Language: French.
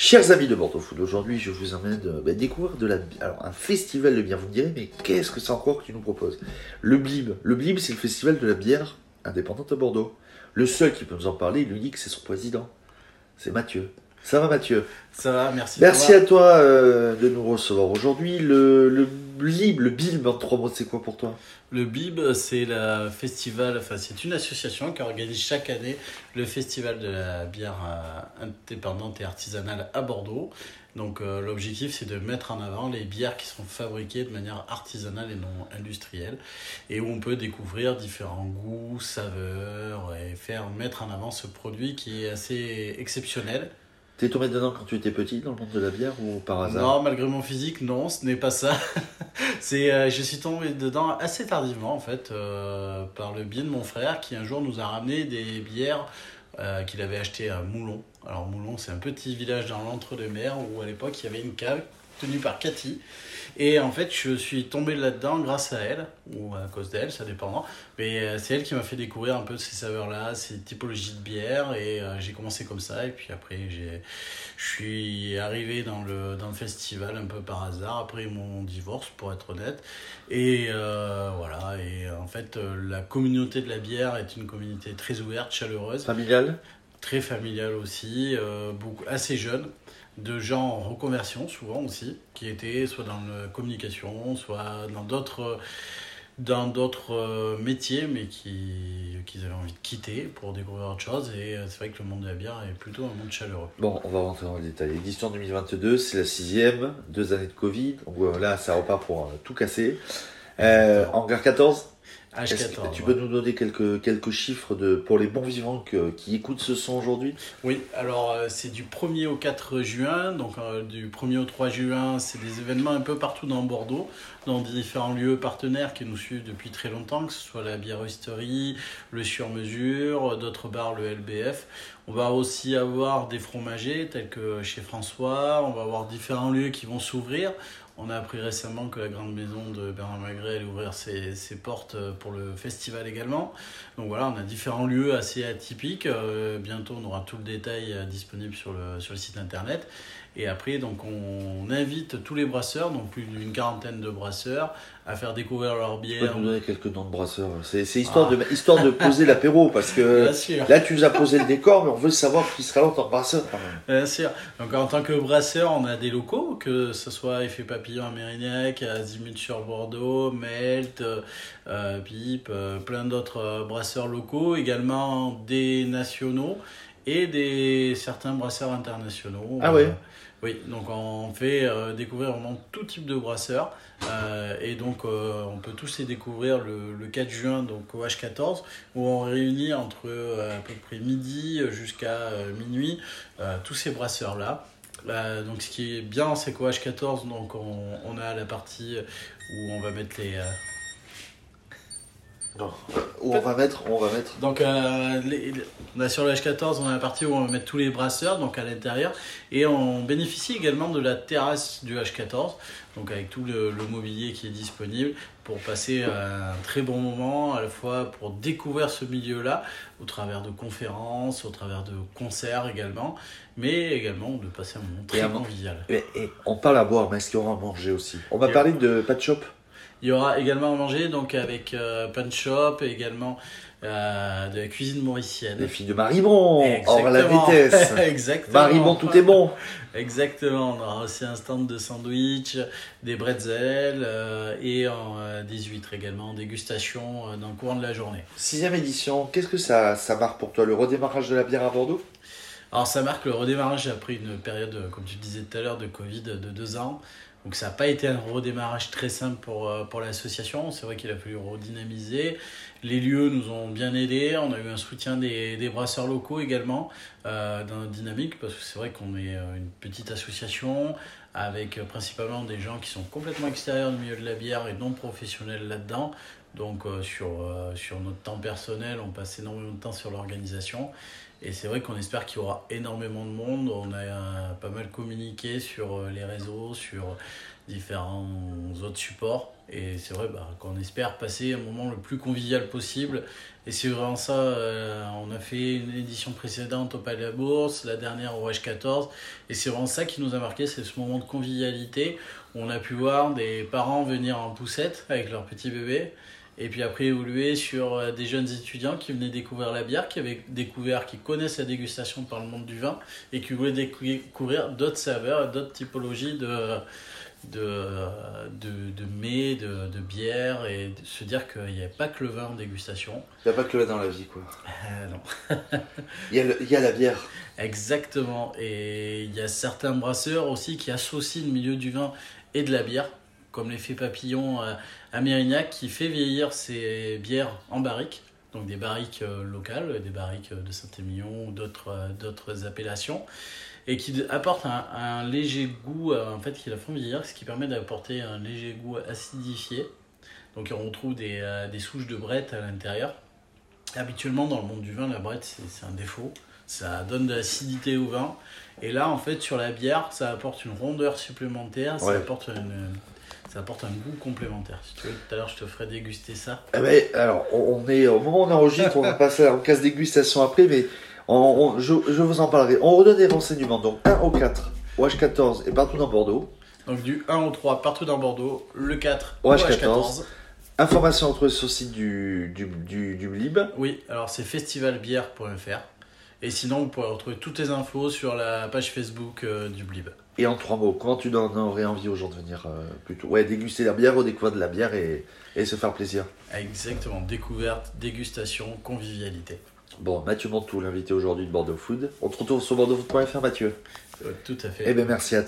Chers amis de Bordeaux Food, aujourd'hui je vous emmène euh, bah, découvrir de la, alors, un festival de bière. Vous me direz, mais qu'est-ce que c'est encore que tu nous proposes? Le Blib. Le Blib, c'est le festival de la bière indépendante à Bordeaux. Le seul qui peut nous en parler, il nous dit que c'est son président. C'est Mathieu. Ça va Mathieu? Ça va, merci. Merci à toi euh, de nous recevoir aujourd'hui. Le, le Blib, le Blib en trois mots, c'est quoi pour toi? Le BIB, c'est la festival, enfin c'est une association qui organise chaque année le festival de la bière euh, indépendante et artisanale à Bordeaux. Donc euh, l'objectif c'est de mettre en avant les bières qui sont fabriquées de manière artisanale et non industrielle et où on peut découvrir différents goûts, saveurs et faire mettre en avant ce produit qui est assez exceptionnel. T'es tombé dedans quand tu étais petit dans le monde de la bière ou par hasard Non, malgré mon physique, non, ce n'est pas ça. c'est, euh, je suis tombé dedans assez tardivement, en fait, euh, par le biais de mon frère qui un jour nous a ramené des bières euh, qu'il avait achetées à Moulon. Alors, Moulon, c'est un petit village dans l'entre-deux-mers où à l'époque il y avait une cave tenue par Cathy. Et en fait, je suis tombé là-dedans grâce à elle, ou à cause d'elle, ça dépend. Mais euh, c'est elle qui m'a fait découvrir un peu ces saveurs-là, ces typologies de bière. Et euh, j'ai commencé comme ça. Et puis après, je suis arrivé dans le, dans le festival un peu par hasard, après mon divorce, pour être honnête. Et euh, voilà. Et en fait, la communauté de la bière est une communauté très ouverte, chaleureuse Familial très familial aussi, euh, beaucoup, assez jeune, de gens en reconversion souvent aussi, qui étaient soit dans la communication, soit dans d'autres dans d'autres euh, métiers, mais qui, qui avaient envie de quitter pour découvrir autre chose. Et euh, c'est vrai que le monde de la bière est plutôt un monde chaleureux. Bon, on va rentrer dans le détail. Édition 2022, c'est la sixième, deux années de Covid. Donc là, ça repart pour tout casser. Euh, Hangar 14 Est-ce que H14. Tu peux nous donner quelques, quelques chiffres de, pour les bons vivants que- qui écoutent ce son aujourd'hui? Oui, alors euh, c'est du 1er au 4 juin, donc euh, du 1er au 3 juin, c'est des événements un peu partout dans Bordeaux, dans différents lieux partenaires qui nous suivent depuis très longtemps, que ce soit la biéristerie, le sur-mesure, d'autres bars, le LBF. On va aussi avoir des fromagers tels que chez François, on va avoir différents lieux qui vont s'ouvrir. On a appris récemment que la grande maison de Bernard Magret allait ouvrir ses, portes euh, pour le festival également. Donc voilà, on a différents lieux assez atypiques. Euh, bientôt, on aura tout le détail euh, disponible sur le, sur le site internet. Et après, donc, on invite tous les brasseurs, donc plus d'une quarantaine de brasseurs, à faire découvrir leur Tu peux bière. nous donner quelques noms de brasseurs C'est histoire, Ah. de, histoire de poser l'apéro, parce que là, tu nous as posé le décor, mais on veut savoir qui sera là en tant que brasseur. quand même. Bien sûr. Donc en tant que brasseur, on a des locaux, que ce soit Effet Papillon à Mérignac, Azimut sur Bordeaux, Melt, euh, euh, Pipe, euh, plein d'autres euh, brasseurs locaux, également des nationaux et des certains brasseurs internationaux. Ah ouais. Euh, oui, donc on fait euh, découvrir vraiment tout type de brasseurs euh, et donc euh, on peut tous les découvrir le, le 4 juin donc au H14 où on réunit entre à peu près midi jusqu'à minuit tous ces brasseurs là. donc ce qui est bien c'est qu'au H14 donc on, on a la partie où on va mettre les Non. Où on va mettre, on va mettre. donc euh, les- les- on a sur le H14 on a la partie où on va mettre tous les brasseurs donc à l'intérieur et on bénéficie également de la terrasse du H14 donc avec tout le, le mobilier qui est disponible pour passer euh, un très bon moment à la fois pour découvrir ce milieu là au travers de conférences au travers de concerts également mais également de passer un moment très convivial Et, et on parle à boire, mais est-ce qu'il y aura à manger aussi? On va Et- parler de Pat Shop? Il y aura également à manger donc avec Punch Shop et également euh, de la cuisine mauricienne. Les filles de Maribon, hors la Exactement. vitesse. Exactement. Maribon, tout est bon. Exactement. On aura aussi un stand de sandwich, des bretzels euh, et euh, des huîtres également, dégustation euh, dans le courant de la journée. Sixième édition, qu'est-ce que ça, ça marque pour toi Le redémarrage de la bière à Bordeaux? Alors ça marque le redémarrage après une période, comme tu disais tout à l'heure, de Covid de deux ans. Donc ça n'a pas été un redémarrage très simple pour, euh, pour l'association. C'est vrai qu'il a fallu redynamiser. Les lieux nous ont bien aidés. On a eu un soutien des, des brasseurs locaux également euh, dans notre dynamique parce que c'est vrai qu'on est euh, une petite association avec principalement des gens qui sont complètement extérieurs du milieu de la bière et non professionnels là-dedans. Donc euh, sur, euh, sur notre temps personnel, on passe énormément de temps sur l'organisation. Et c'est vrai qu'on espère qu'il y aura énormément de monde. On a euh, pas mal communiqué sur les réseaux, sur différents autres supports. Et c'est vrai bah, qu'on espère passer un moment le plus convivial possible. Et c'est vraiment ça, on a fait une édition précédente au Palais de la Bourse, la dernière au H14. Et c'est vraiment ça qui nous a marqué, c'est ce moment de convivialité. On a pu voir des parents venir en poussette avec leur petit bébé. Et puis après évoluer sur euh, des jeunes étudiants qui venaient découvrir la bière, qui avaient découvert, qui connaissent la dégustation par le monde du vin et qui voulaient découvrir d'autres saveurs, d'autres typologies de, de, de, de mets, de, de bière et de se dire qu'il n'y a pas que le vin en dégustation. Il n'y a pas que le vin dans la vie, quoi. Euh, non. Il y, a le- il y a la bière. Exactement. Et il y a certains brasseurs aussi qui associent le milieu du vin et de la bière, comme l'effet papillon euh, à Mérignac qui fait vieillir ses bières en barrique. Donc des barriques euh, locales, des barriques de Saint-Émilion ou d'autres euh, appellations. Et qui apporte un, léger goût, euh, en fait, qui la font vieillir, ce qui permet d'apporter un léger goût acidifié. Donc on retrouve des, euh, souches de brette à l'intérieur. Habituellement, dans le monde du vin, la brette, c'est un défaut. Ça donne de l'acidité au vin. Et là, en fait, sur la bière, ça apporte une rondeur supplémentaire, ça, apporte, une- ça apporte un goût complémentaire. Si tu veux, tout à l'heure, je te ferai déguster ça. Eh ben, alors, on est au moment où on enregistre, on va passer en case dégustation après, mais on- on- je, je vous en parlerai. On redonne des renseignements. Donc 1 au 4, au H14 et partout dans Bordeaux. Donc du 1 au 3 partout dans Bordeaux, le 4 Au au H14. H14. Information entre sur le site du, du, du. Oui, alors c'est festivalbière.fr. Et sinon, vous pourrez retrouver toutes les infos sur la page Facebook euh, du Blib. Et en trois mots, comment tu en aurais envie aux gens de venir euh, plutôt Ouais, déguster la bière, redécouvrir de la bière et, et se faire plaisir. Exactement, découverte, dégustation, convivialité. Bon, Mathieu Montou, l'invité aujourd'hui de Bordeaux Food. On te retrouve sur bordeauxfood.fr, Mathieu. Euh, Tout à fait. Eh bien, merci à toi.